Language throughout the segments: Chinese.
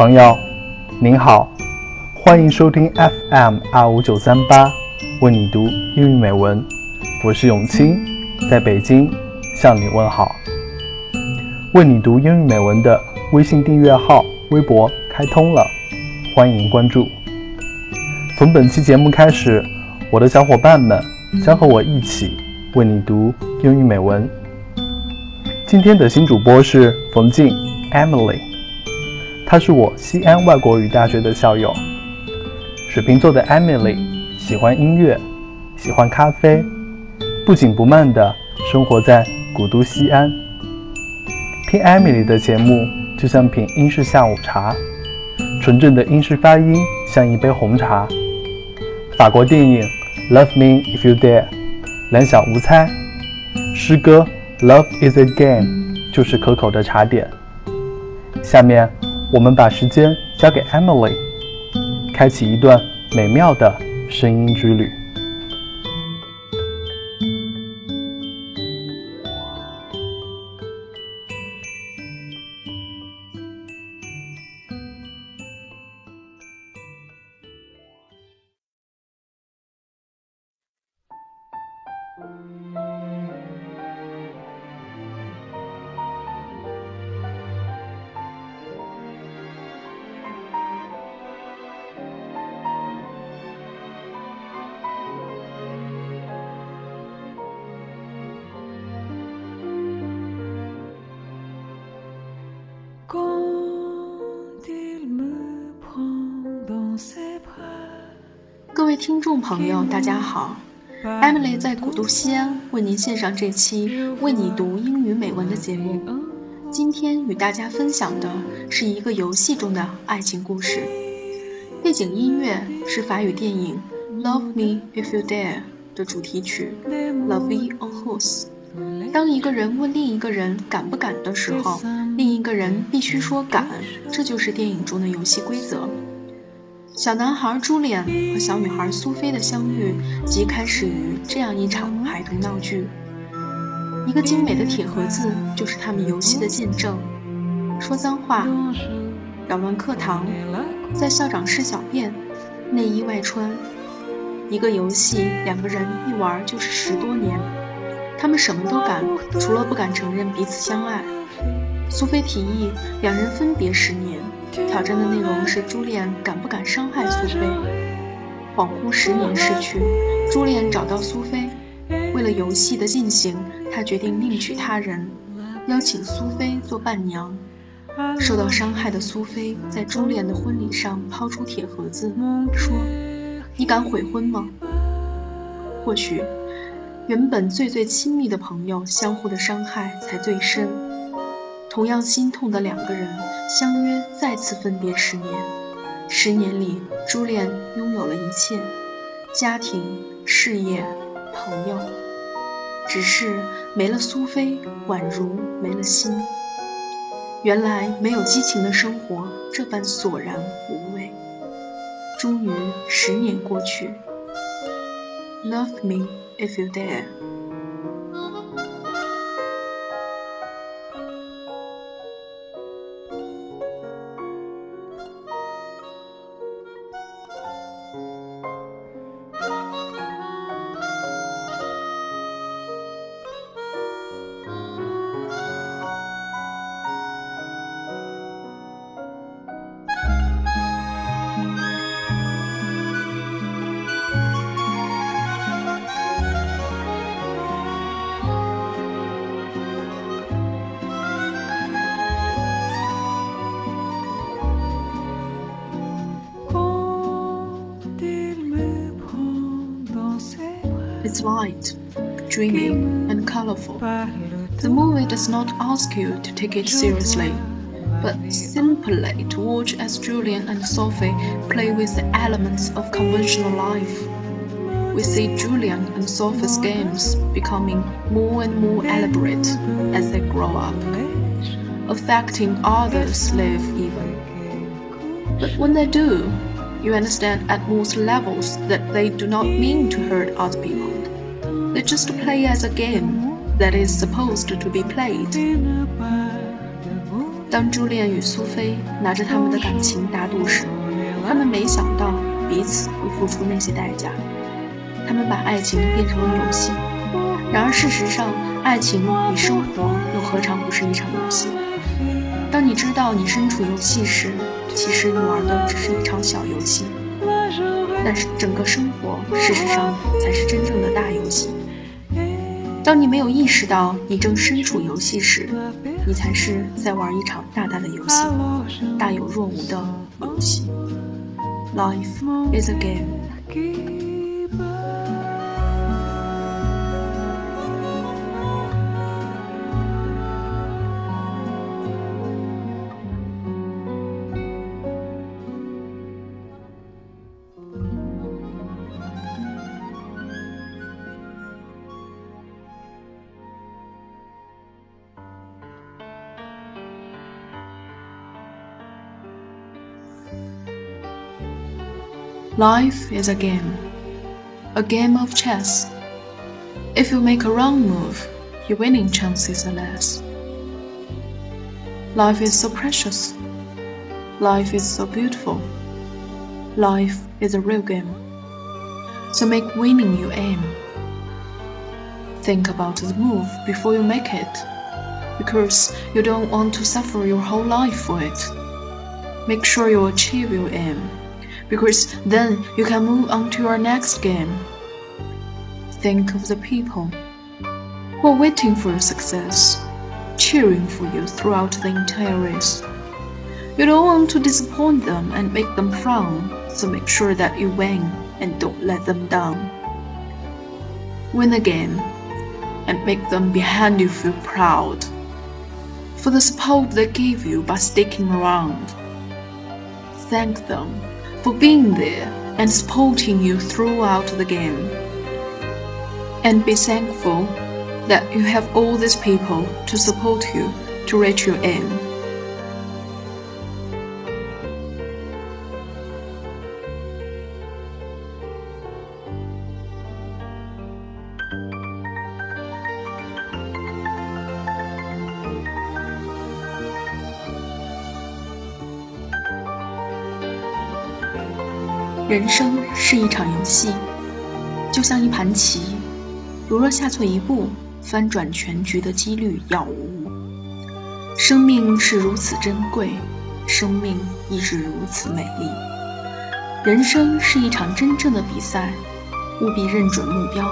朋友，您好，欢迎收听 FM 二五九三八，为你读英语美文。我是永清，在北京向你问好。为你读英语美文的微信订阅号、微博开通了，欢迎关注。从本期节目开始，我的小伙伴们将和我一起为你读英语美文。今天的新主播是冯静 Emily。他是我西安外国语大学的校友。水瓶座的 Emily 喜欢音乐，喜欢咖啡，不紧不慢地生活在古都西安。听 Emily 的节目就像品英式下午茶，纯正的英式发音像一杯红茶。法国电影《Love Me If You Dare》，两小无猜。诗歌《Love Is a Game》就是可口的茶点。下面。我们把时间交给 Emily，开启一段美妙的声音之旅。听众朋友，大家好，Emily 在古都西安为您献上这期为你读英语美文的节目。今天与大家分享的是一个游戏中的爱情故事，背景音乐是法语电影《Love Me If You Dare》的主题曲《La Vie en Rose》。当一个人问另一个人敢不敢的时候，另一个人必须说敢，这就是电影中的游戏规则。小男孩朱利安和小女孩苏菲的相遇，即开始于这样一场孩童闹剧。一个精美的铁盒子就是他们游戏的见证。说脏话，扰乱课堂，在校长室小便，内衣外穿。一个游戏，两个人一玩就是十多年。他们什么都敢，除了不敢承认彼此相爱。苏菲提议两人分别十年，挑战的内容是朱莉安敢不敢伤害苏菲。恍惚十年逝去，朱莉安找到苏菲，为了游戏的进行，他决定另娶他人，邀请苏菲做伴娘。受到伤害的苏菲在朱莉安的婚礼上抛出铁盒子，说：“你敢悔婚吗？”或许。原本最最亲密的朋友，相互的伤害才最深。同样心痛的两个人，相约再次分别十年。十年里，朱莉安拥有了一切：家庭、事业、朋友。只是没了苏菲，宛如没了心。原来没有激情的生活这般索然无味。终于，十年过去。Love me if you dare. It's light, dreamy, and colorful. The movie does not ask you to take it seriously, but simply to watch as Julian and Sophie play with the elements of conventional life. We see Julian and Sophie's games becoming more and more elaborate as they grow up, affecting others' lives even. But when they do, you understand at most levels that they do not mean to hurt other people. They just play as a game that is supposed to be played. 当朱丽叶与苏菲拿着他们的感情打赌时，他们没想到彼此会付出那些代价。他们把爱情变成了游戏，然而事实上，爱情与生活又何尝不是一场游戏？ 当你知道你身处游戏时，其实你玩的只是一场小游戏，但是整个生活事实上才是真正的大游戏。当你没有意识到你正身处游戏时，你才是在玩一场大大的游戏，大有若无的游戏。Life is a game. Life is a game, a game of chess. If you make a wrong move, your winning chances are less. Life is so precious. Life is so beautiful. Life is a real game. So make winning your aim. Think about the move before you make it, because you don't want to suffer your whole life for it. Make sure you achieve your aim because then you can move on to your next game. Think of the people who are waiting for your success, cheering for you throughout the entire race. You don't want to disappoint them and make them frown, so make sure that you win and don't let them down. Win the game and make them behind you feel proud for the support they gave you by sticking around. Thank them for being there and supporting you throughout the game. And be thankful that you have all these people to support you to reach your aim. 人生是一场游戏，就像一盘棋，如若下错一步，翻转全局的几率杳无。生命是如此珍贵，生命亦是如此美丽。人生是一场真正的比赛，务必认准目标，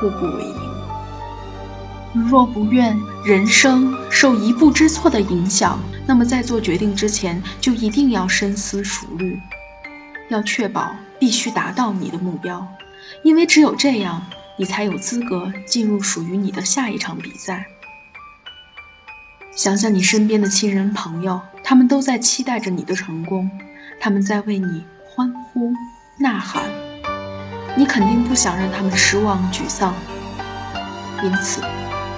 步步为营。若不愿人生受一步之错的影响，那么在做决定之前，就一定要深思熟虑。要确保必须达到你的目标，因为只有这样，你才有资格进入属于你的下一场比赛。想想你身边的亲人朋友，他们都在期待着你的成功，他们在为你欢呼呐喊，你肯定不想让他们失望沮丧，因此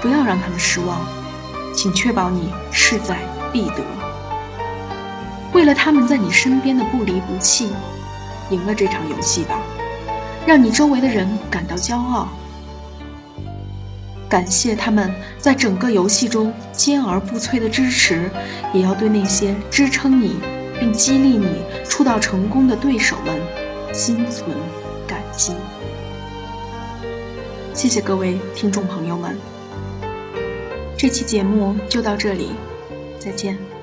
不要让他们失望，请确保你势在必得。为了他们在你身边的不离不弃。赢了这场游戏吧，让你周围的人感到骄傲。感谢他们在整个游戏中坚而不摧的支持，也要对那些支撑你并激励你出道成功的对手们心存感激。谢谢各位听众朋友们，这期节目就到这里，再见。